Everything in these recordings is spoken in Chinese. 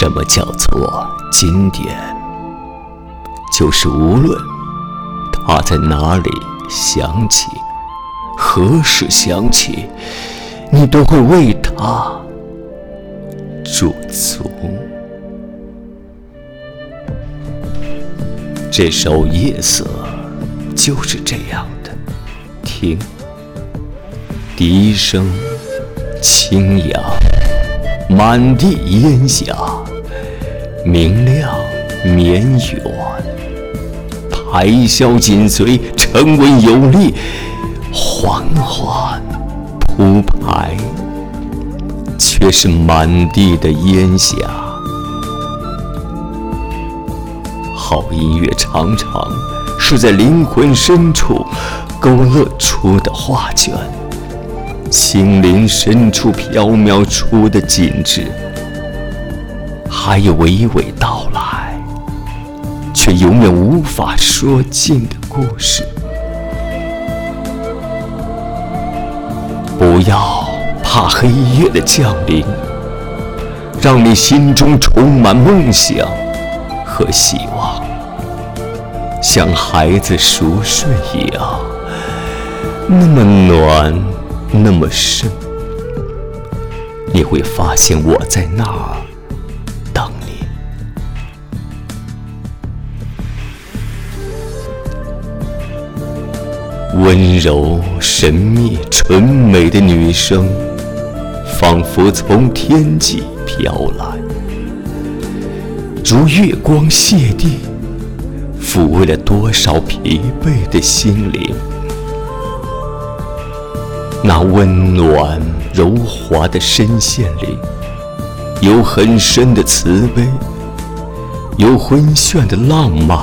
什么叫做经典？就是无论它在哪里响起，何时响起，你都会为它驻足。这首《夜色》就是这样的，听，笛声清扬，满地烟霞，明亮绵远，排箫紧随，沉稳有力，缓缓铺排，却是满地的烟霞。好音乐常常是在灵魂深处勾勒出的画卷，心灵深处飘渺出的景致，还有娓娓道来却永远无法说尽的故事。不要怕黑夜的降临，让你心中充满梦想和希望。像孩子熟睡一样，那么暖，那么深。你会发现我在那儿温柔、神秘、纯美的女声，仿佛从天际飘来，如月光泻地。抚慰了多少疲惫的心灵？那温暖柔滑的声线里，有很深的慈悲，有昏眩的浪漫，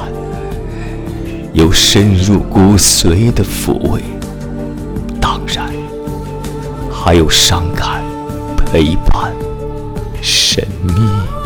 有深入骨髓的抚慰，当然，还有伤感、陪伴、神秘。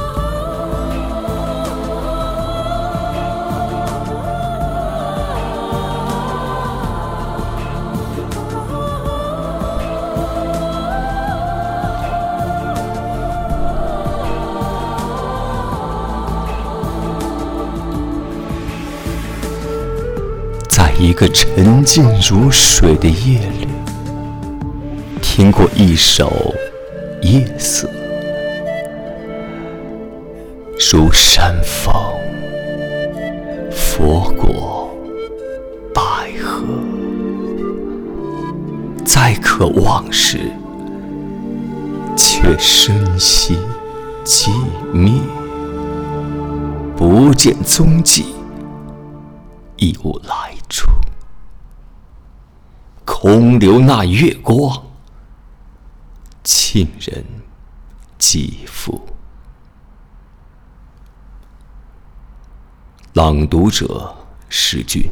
一个沉静如水的夜里，听过一首《夜色》，如山峰、佛果、百合，再可望时，却深惜寂灭，不见踪迹。亦无来处，空留那月光，沁人肌肤。朗读者：诗句。